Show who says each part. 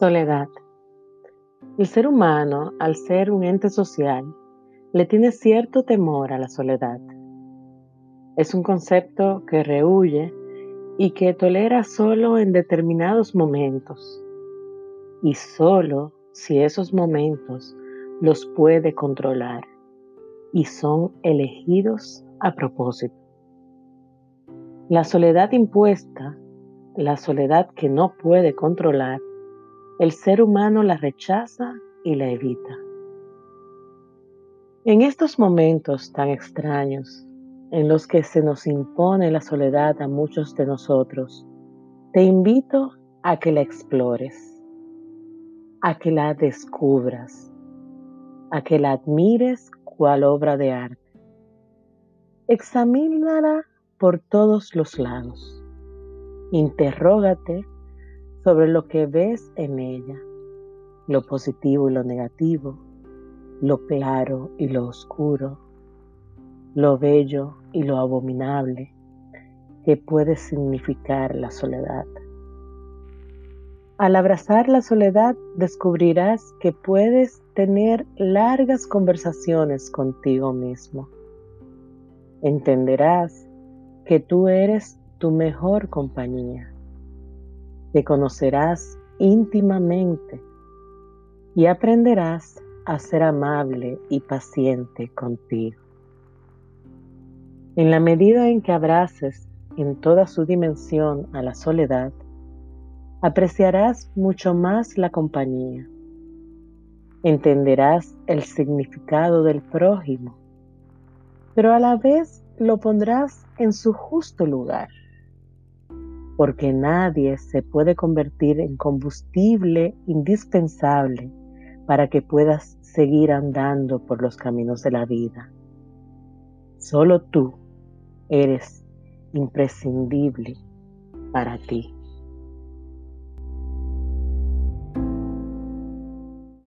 Speaker 1: Soledad. El ser humano, al ser un ente social, le tiene cierto temor a la soledad. Es un concepto que rehuye y que tolera solo en determinados momentos, y solo si esos momentos los puede controlar y son elegidos a propósito. La soledad impuesta, la soledad que no puede controlar, el ser humano la rechaza y la evita. En estos momentos tan extraños en los que se nos impone la soledad a muchos de nosotros, te invito a que la explores, a que la descubras, a que la admires cual obra de arte. Examínala por todos los lados. Interrógate sobre lo que ves en ella, lo positivo y lo negativo, lo claro y lo oscuro, lo bello y lo abominable que puede significar la soledad. Al abrazar la soledad descubrirás que puedes tener largas conversaciones contigo mismo. Entenderás que tú eres tu mejor compañía te conocerás íntimamente y aprenderás a ser amable y paciente contigo. En la medida en que abraces en toda su dimensión a la soledad, apreciarás mucho más la compañía. Entenderás el significado del prójimo, pero a la vez lo pondrás en su justo lugar porque nadie se puede convertir en combustible indispensable para que puedas seguir andando por los caminos de la vida. Solo tú eres imprescindible para ti.